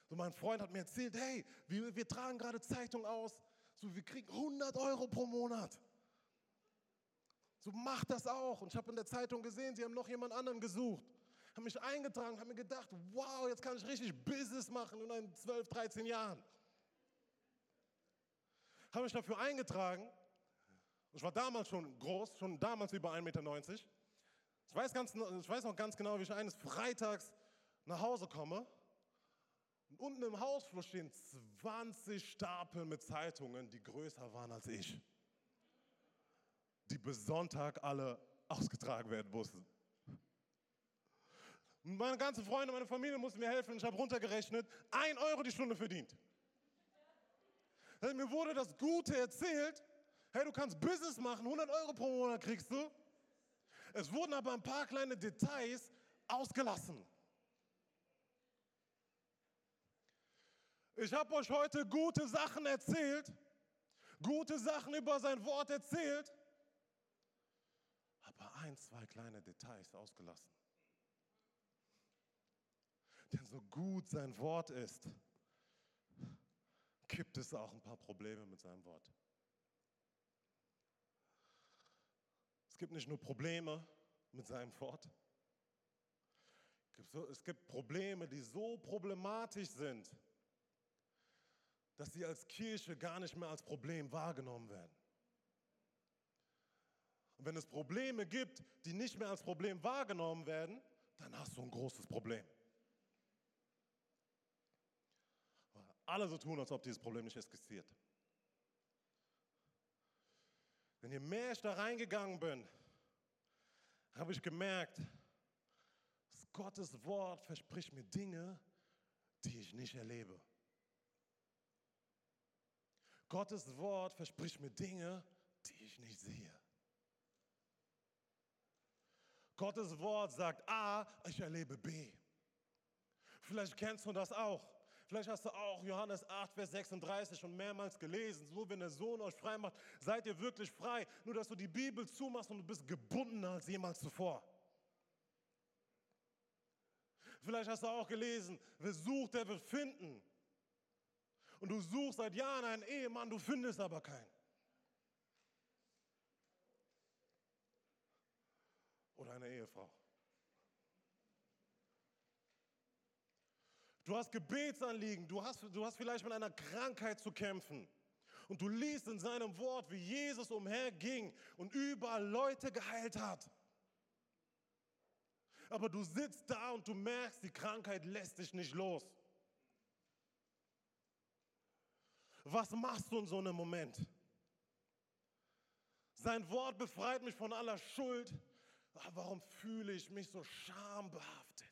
Speaker 2: So mein Freund hat mir erzählt, hey, wir, wir tragen gerade Zeitung aus, so wir kriegen 100 Euro pro Monat. So mach das auch. Und ich habe in der Zeitung gesehen, sie haben noch jemand anderen gesucht. Haben mich eingetragen, haben mir gedacht, wow, jetzt kann ich richtig Business machen in 12, 13 Jahren. Habe mich dafür eingetragen. Ich war damals schon groß, schon damals über 1,90 Meter. Ich weiß, ganz, ich weiß noch ganz genau, wie ich eines Freitags nach Hause komme. Und unten im Hausflur stehen 20 Stapel mit Zeitungen, die größer waren als ich. Die bis Sonntag alle ausgetragen werden mussten. Meine ganzen Freunde, meine Familie mussten mir helfen. Ich habe runtergerechnet, ein Euro die Stunde verdient. Mir wurde das Gute erzählt. Hey, du kannst Business machen, 100 Euro pro Monat kriegst du. Es wurden aber ein paar kleine Details ausgelassen. Ich habe euch heute gute Sachen erzählt, gute Sachen über sein Wort erzählt, aber ein, zwei kleine Details ausgelassen. Denn so gut sein Wort ist, gibt es auch ein paar Probleme mit seinem Wort. Gibt nicht nur Probleme mit seinem Wort. Es gibt Probleme, die so problematisch sind, dass sie als Kirche gar nicht mehr als Problem wahrgenommen werden. Und wenn es Probleme gibt, die nicht mehr als Problem wahrgenommen werden, dann hast du ein großes Problem. Alle so tun, als ob dieses Problem nicht existiert. Denn je mehr ich da reingegangen bin, habe ich gemerkt, dass Gottes Wort verspricht mir Dinge, die ich nicht erlebe. Gottes Wort verspricht mir Dinge, die ich nicht sehe. Gottes Wort sagt A, ich erlebe B. Vielleicht kennst du das auch. Vielleicht hast du auch Johannes 8, Vers 36 schon mehrmals gelesen. So, wenn der Sohn euch frei macht, seid ihr wirklich frei. Nur, dass du die Bibel zumachst und du bist gebundener als jemals zuvor. Vielleicht hast du auch gelesen, wer sucht, der wird finden. Und du suchst seit Jahren einen Ehemann, du findest aber keinen. Oder eine Ehefrau. Du hast Gebetsanliegen, du hast, du hast vielleicht mit einer Krankheit zu kämpfen. Und du liest in seinem Wort, wie Jesus umherging und überall Leute geheilt hat. Aber du sitzt da und du merkst, die Krankheit lässt dich nicht los. Was machst du in so einem Moment? Sein Wort befreit mich von aller Schuld. Aber warum fühle ich mich so schambehaftet?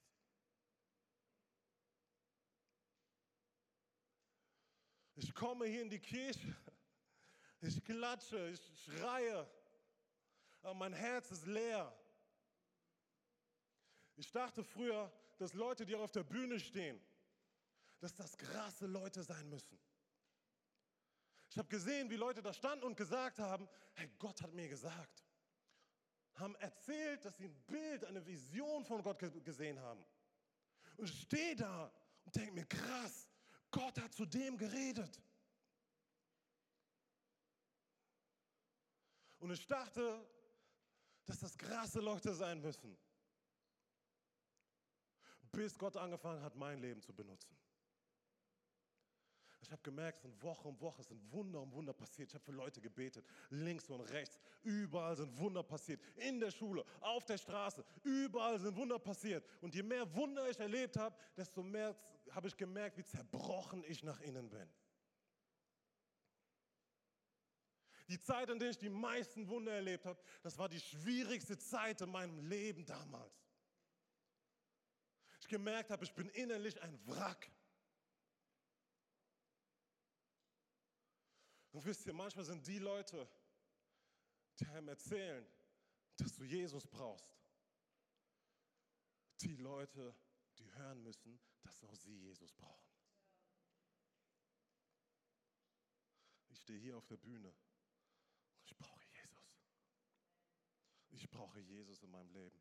Speaker 2: Ich komme hier in die Kirche, ich klatsche, ich schreie, aber mein Herz ist leer. Ich dachte früher, dass Leute, die auf der Bühne stehen, dass das krasse Leute sein müssen. Ich habe gesehen, wie Leute da standen und gesagt haben, hey, Gott hat mir gesagt. Haben erzählt, dass sie ein Bild, eine Vision von Gott gesehen haben. Und ich stehe da und denke mir, krass, Gott hat zu dem geredet. Und ich dachte, dass das krasse Leute sein müssen. Bis Gott angefangen hat, mein Leben zu benutzen. Ich habe gemerkt, es sind Woche um Woche, es sind Wunder um Wunder passiert. Ich habe für Leute gebetet, links und rechts. Überall sind Wunder passiert. In der Schule, auf der Straße, überall sind Wunder passiert. Und je mehr Wunder ich erlebt habe, desto mehr habe ich gemerkt, wie zerbrochen ich nach innen bin. Die Zeit, in der ich die meisten Wunder erlebt habe, das war die schwierigste Zeit in meinem Leben damals. Ich gemerkt habe, ich bin innerlich ein Wrack. Und wisst ihr, manchmal sind die Leute, die einem erzählen, dass du Jesus brauchst, die Leute, die hören müssen, dass auch sie Jesus brauchen. Ich stehe hier auf der Bühne. Ich brauche Jesus. Ich brauche Jesus in meinem Leben.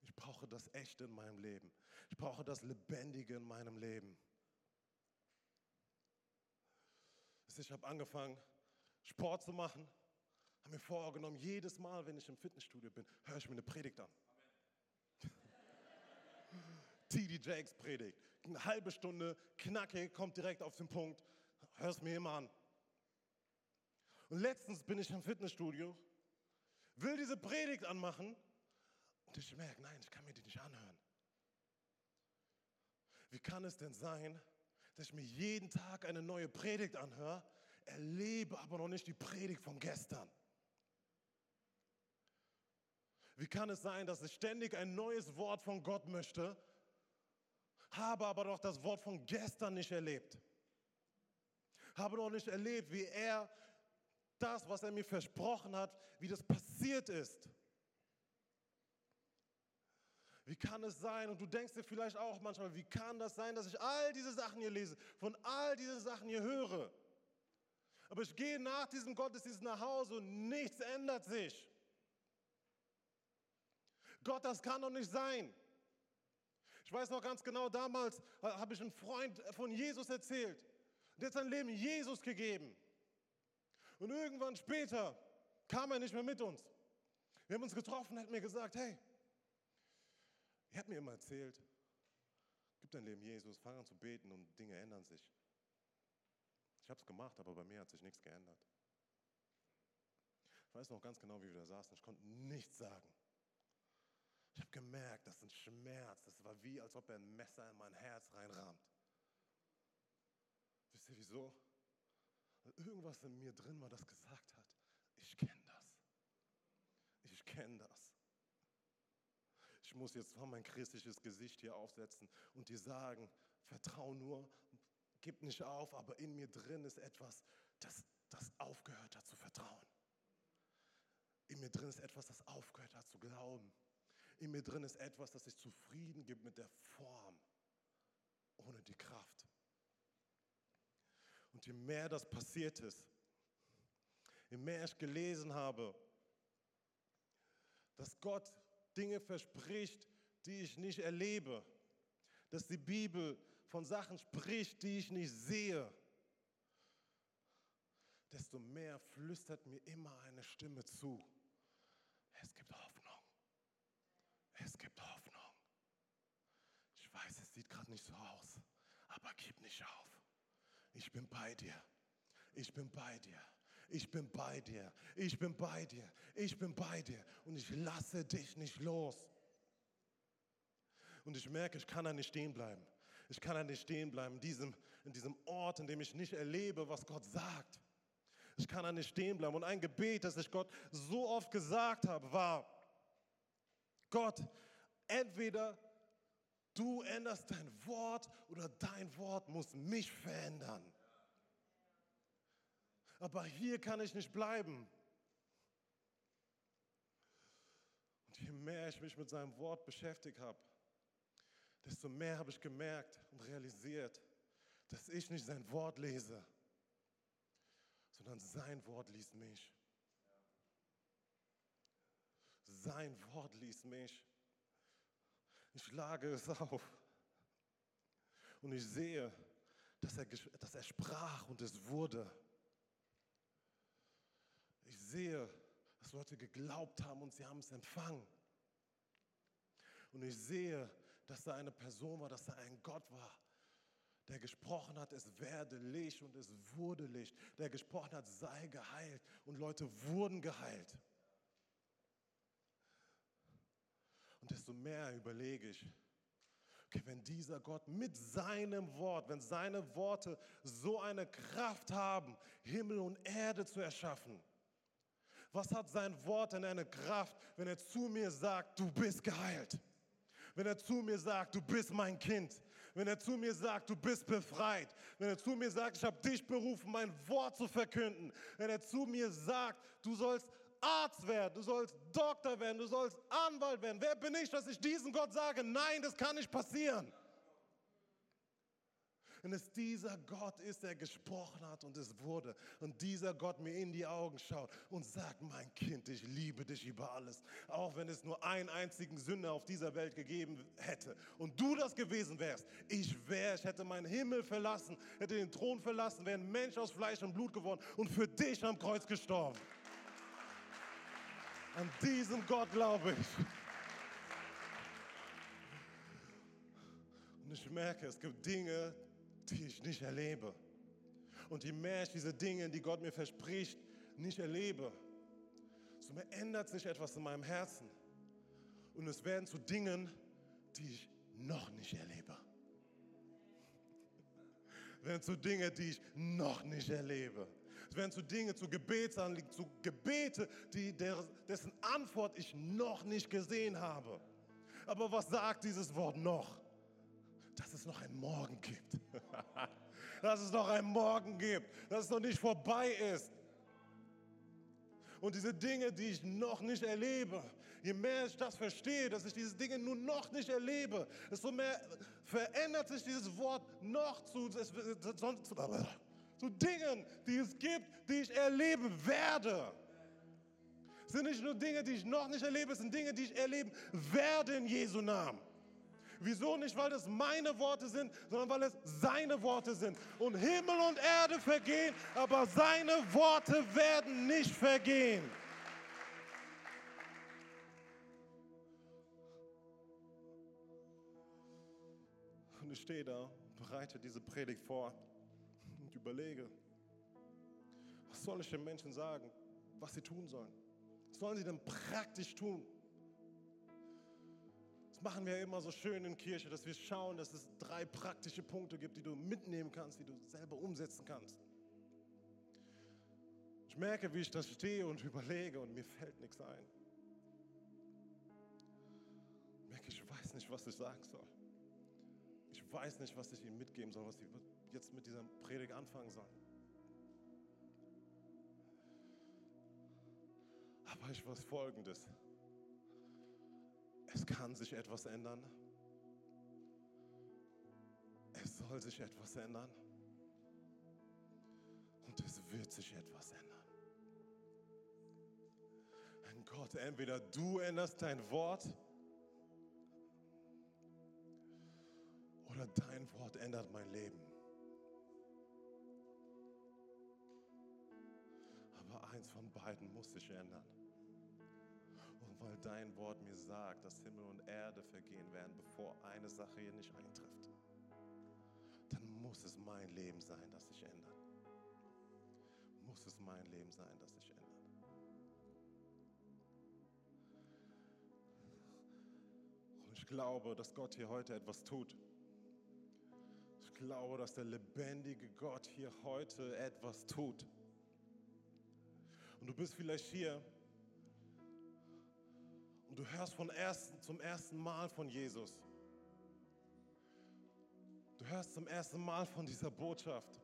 Speaker 2: Ich brauche das Echte in meinem Leben. Ich brauche das Lebendige in meinem Leben. Ich habe angefangen, Sport zu machen, habe mir vorgenommen, jedes Mal, wenn ich im Fitnessstudio bin, höre ich mir eine Predigt an. T.D. Jakes Predigt. Eine halbe Stunde, knackig, kommt direkt auf den Punkt. Hör es mir immer an. Und letztens bin ich im Fitnessstudio, will diese Predigt anmachen und ich merke, nein, ich kann mir die nicht anhören. Wie kann es denn sein, dass ich mir jeden Tag eine neue Predigt anhöre, erlebe aber noch nicht die Predigt von gestern. Wie kann es sein, dass ich ständig ein neues Wort von Gott möchte, habe aber doch das Wort von gestern nicht erlebt? Habe noch nicht erlebt, wie er das, was er mir versprochen hat, wie das passiert ist. Wie kann es sein? Und du denkst dir vielleicht auch manchmal, wie kann das sein, dass ich all diese Sachen hier lese, von all diesen Sachen hier höre? Aber ich gehe nach diesem Gottesdienst nach Hause und nichts ändert sich. Gott, das kann doch nicht sein. Ich weiß noch ganz genau, damals habe ich einen Freund von Jesus erzählt. Der hat sein Leben Jesus gegeben. Und irgendwann später kam er nicht mehr mit uns. Wir haben uns getroffen, er hat mir gesagt, hey, er hat mir immer erzählt, gib dein Leben Jesus, fang an zu beten und Dinge ändern sich. Ich habe es gemacht, aber bei mir hat sich nichts geändert. Ich weiß noch ganz genau, wie wir da saßen. Ich konnte nichts sagen. Ich habe gemerkt, das ist ein Schmerz. Das war wie, als ob er ein Messer in mein Herz reinrahmt. Wisst ihr wieso? Weil irgendwas in mir drin war, das gesagt hat, ich kenne das. Ich kenne das ich muss jetzt mein christliches Gesicht hier aufsetzen und dir sagen, vertrau nur, gib nicht auf, aber in mir drin ist etwas, das, das aufgehört hat zu vertrauen. In mir drin ist etwas, das aufgehört hat zu glauben. In mir drin ist etwas, das sich zufrieden gibt mit der Form, ohne die Kraft. Und je mehr das passiert ist, je mehr ich gelesen habe, dass Gott Dinge verspricht, die ich nicht erlebe, dass die Bibel von Sachen spricht, die ich nicht sehe, desto mehr flüstert mir immer eine Stimme zu. Es gibt Hoffnung. Es gibt Hoffnung. Ich weiß, es sieht gerade nicht so aus, aber gib nicht auf. Ich bin bei dir. Ich bin bei dir. Ich bin bei dir. Ich bin bei dir. Ich bin bei dir. Und ich lasse dich nicht los. Und ich merke, ich kann da nicht stehen bleiben. Ich kann da nicht stehen bleiben in diesem, in diesem Ort, in dem ich nicht erlebe, was Gott sagt. Ich kann da nicht stehen bleiben. Und ein Gebet, das ich Gott so oft gesagt habe, war, Gott, entweder du änderst dein Wort oder dein Wort muss mich verändern. Aber hier kann ich nicht bleiben. Und je mehr ich mich mit seinem Wort beschäftigt habe, desto mehr habe ich gemerkt und realisiert, dass ich nicht sein Wort lese, sondern sein Wort liest mich. Sein Wort liest mich. Ich schlage es auf und ich sehe, dass er, dass er sprach und es wurde. Ich sehe, dass Leute geglaubt haben und sie haben es empfangen. Und ich sehe, dass da eine Person war, dass da ein Gott war, der gesprochen hat, es werde Licht und es wurde Licht, der gesprochen hat, sei geheilt und Leute wurden geheilt. Und desto mehr überlege ich, okay, wenn dieser Gott mit seinem Wort, wenn seine Worte so eine Kraft haben, Himmel und Erde zu erschaffen, was hat sein Wort denn eine Kraft, wenn er zu mir sagt, du bist geheilt? wenn er zu mir sagt, du bist mein Kind, wenn er zu mir sagt, du bist befreit, wenn er zu mir sagt, ich habe dich berufen, mein Wort zu verkünden, wenn er zu mir sagt, du sollst Arzt werden, du sollst Doktor werden, du sollst Anwalt werden. Wer bin ich, dass ich diesen Gott sage, nein, das kann nicht passieren? Wenn es dieser Gott ist, der gesprochen hat und es wurde. Und dieser Gott mir in die Augen schaut und sagt, mein Kind, ich liebe dich über alles. Auch wenn es nur einen einzigen Sünder auf dieser Welt gegeben hätte. Und du das gewesen wärst. Ich wäre, ich hätte meinen Himmel verlassen, hätte den Thron verlassen, wäre ein Mensch aus Fleisch und Blut geworden und für dich am Kreuz gestorben. An diesem Gott glaube ich. Und ich merke, es gibt Dinge, die ich nicht erlebe. Und je mehr ich diese Dinge, die Gott mir verspricht, nicht erlebe, so ändert sich etwas in meinem Herzen. Und es werden zu Dingen, die ich noch nicht erlebe. Es werden zu Dingen, die ich noch nicht erlebe. Es werden zu Dinge, zu Gebetsanliegen, zu Gebete, die, dessen Antwort ich noch nicht gesehen habe. Aber was sagt dieses Wort noch? Dass es noch einen Morgen gibt. dass es noch einen Morgen gibt, dass es noch nicht vorbei ist. Und diese Dinge, die ich noch nicht erlebe, je mehr ich das verstehe, dass ich diese Dinge nur noch nicht erlebe, desto mehr verändert sich dieses Wort noch zu, zu, Dingen, die es gibt, die ich erleben werde. Sind nicht nur Dinge, die ich noch nicht erlebe, es sind Dinge, die ich erleben werde in Jesu Namen. Wieso nicht, weil das meine Worte sind, sondern weil es seine Worte sind. Und Himmel und Erde vergehen, aber seine Worte werden nicht vergehen. Und ich stehe da, bereite diese Predigt vor und überlege, was soll ich den Menschen sagen, was sie tun sollen? Was sollen sie denn praktisch tun? Machen wir immer so schön in Kirche, dass wir schauen, dass es drei praktische Punkte gibt, die du mitnehmen kannst, die du selber umsetzen kannst. Ich merke, wie ich da stehe und überlege und mir fällt nichts ein. Ich merke, ich weiß nicht, was ich sagen soll. Ich weiß nicht, was ich ihnen mitgeben soll, was sie jetzt mit dieser Predigt anfangen sollen. Aber ich weiß Folgendes es kann sich etwas ändern. Es soll sich etwas ändern. Und es wird sich etwas ändern. Ein Gott, entweder du änderst dein Wort oder dein Wort ändert mein Leben. Aber eins von beiden muss sich ändern. Weil dein Wort mir sagt, dass Himmel und Erde vergehen werden, bevor eine Sache hier nicht eintrifft, dann muss es mein Leben sein, das sich ändert. Muss es mein Leben sein, das sich ändert. Und ich glaube, dass Gott hier heute etwas tut. Ich glaube, dass der lebendige Gott hier heute etwas tut. Und du bist vielleicht hier und du hörst von ersten, zum ersten Mal von Jesus. Du hörst zum ersten Mal von dieser Botschaft.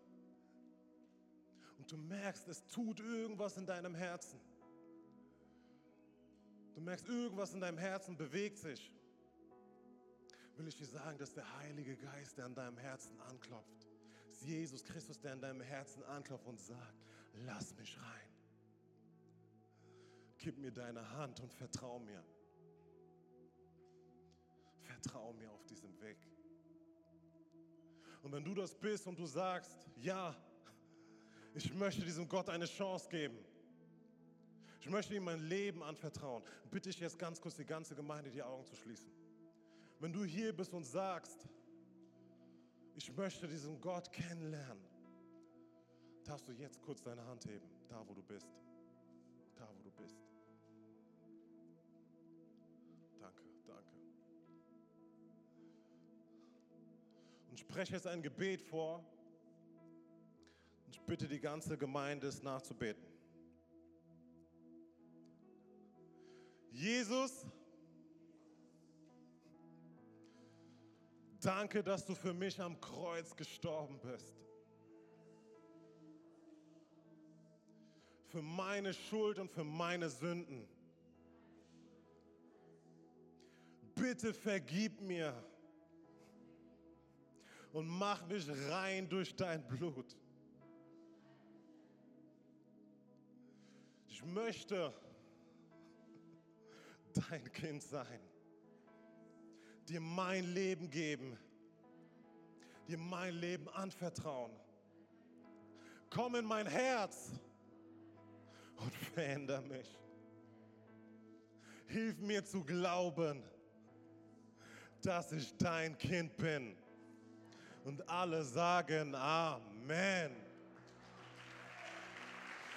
Speaker 2: Und du merkst, es tut irgendwas in deinem Herzen. Du merkst, irgendwas in deinem Herzen bewegt sich. Will ich dir sagen, dass der Heilige Geist, der an deinem Herzen anklopft, ist Jesus Christus, der an deinem Herzen anklopft und sagt, lass mich rein. Gib mir deine Hand und vertrau mir. Vertrau mir auf diesem Weg. Und wenn du das bist und du sagst, ja, ich möchte diesem Gott eine Chance geben. Ich möchte ihm mein Leben anvertrauen. Bitte ich jetzt ganz kurz die ganze Gemeinde die Augen zu schließen. Wenn du hier bist und sagst, ich möchte diesen Gott kennenlernen, darfst du jetzt kurz deine Hand heben, da wo du bist. Und spreche jetzt ein Gebet vor. Und ich bitte die ganze Gemeinde, es nachzubeten. Jesus, danke, dass du für mich am Kreuz gestorben bist. Für meine Schuld und für meine Sünden. Bitte vergib mir und mach mich rein durch dein Blut. Ich möchte dein Kind sein, dir mein Leben geben, dir mein Leben anvertrauen. Komm in mein Herz und veränder mich. Hilf mir zu glauben, dass ich dein Kind bin. Und alle sagen Amen.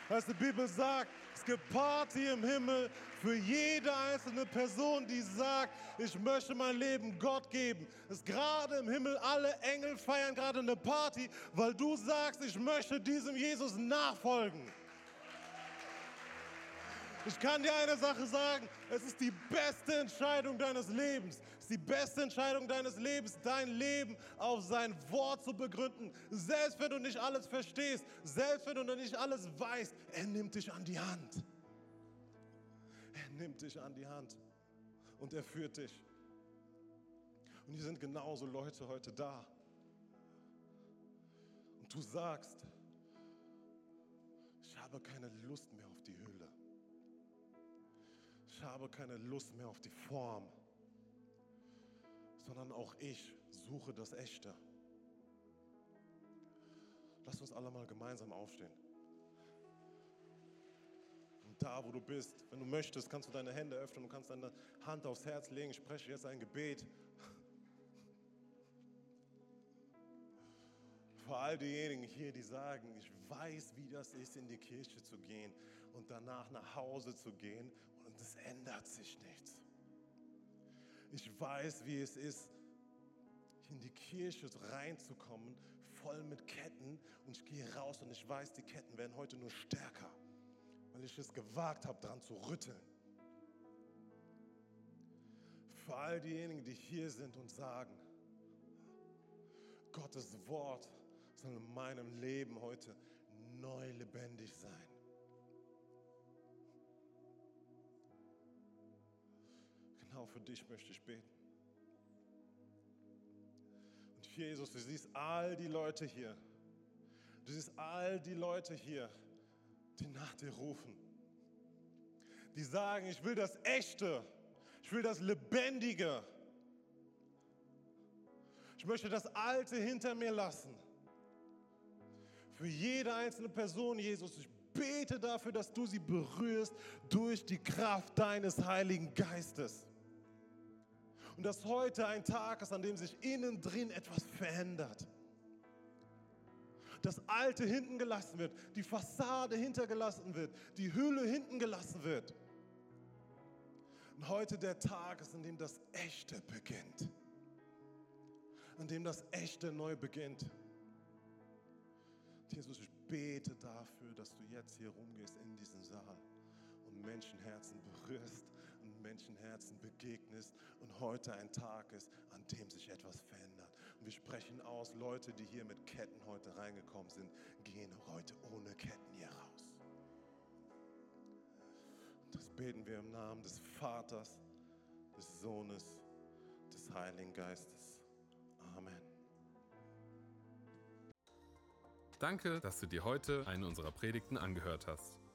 Speaker 2: Was die Bibel sagt, es gibt Party im Himmel für jede einzelne Person, die sagt, ich möchte mein Leben Gott geben. Es ist gerade im Himmel, alle Engel feiern gerade eine Party, weil du sagst, ich möchte diesem Jesus nachfolgen. Ich kann dir eine Sache sagen, es ist die beste Entscheidung deines Lebens. Die beste Entscheidung deines Lebens, dein Leben auf sein Wort zu begründen. Selbst wenn du nicht alles verstehst, selbst wenn du nicht alles weißt, er nimmt dich an die Hand. Er nimmt dich an die Hand und er führt dich. Und hier sind genauso Leute heute da. Und du sagst, ich habe keine Lust mehr auf die Höhle. Ich habe keine Lust mehr auf die Form, sondern auch ich suche das Echte. Lass uns alle mal gemeinsam aufstehen. Und da, wo du bist, wenn du möchtest, kannst du deine Hände öffnen und kannst deine Hand aufs Herz legen. Ich spreche jetzt ein Gebet. Für all diejenigen hier, die sagen, ich weiß, wie das ist, in die Kirche zu gehen und danach nach Hause zu gehen und es ändert sich nichts. Ich weiß, wie es ist, in die Kirche reinzukommen, voll mit Ketten und ich gehe raus und ich weiß, die Ketten werden heute nur stärker, weil ich es gewagt habe, daran zu rütteln. Für all diejenigen, die hier sind und sagen, Gottes Wort soll in meinem Leben heute neu lebendig sein. Genau für dich möchte ich beten. Und Jesus, du siehst all die Leute hier. Du siehst all die Leute hier, die nach dir rufen. Die sagen, ich will das Echte. Ich will das Lebendige. Ich möchte das Alte hinter mir lassen. Für jede einzelne Person, Jesus, ich bete dafür, dass du sie berührst durch die Kraft deines Heiligen Geistes. Und dass heute ein Tag ist, an dem sich innen drin etwas verändert. Das Alte hinten gelassen wird, die Fassade hintergelassen wird, die Hülle hinten gelassen wird. Und heute der Tag ist, an dem das Echte beginnt. An dem das Echte neu beginnt. Jesus, ich bete dafür, dass du jetzt hier rumgehst in diesem Saal und Menschenherzen berührst Menschenherzen begegnest und heute ein Tag ist, an dem sich etwas verändert. Und wir sprechen aus, Leute, die hier mit Ketten heute reingekommen sind, gehen heute ohne Ketten hier raus. Und das beten wir im Namen des Vaters, des Sohnes, des Heiligen Geistes. Amen.
Speaker 1: Danke, dass du dir heute eine unserer Predigten angehört hast.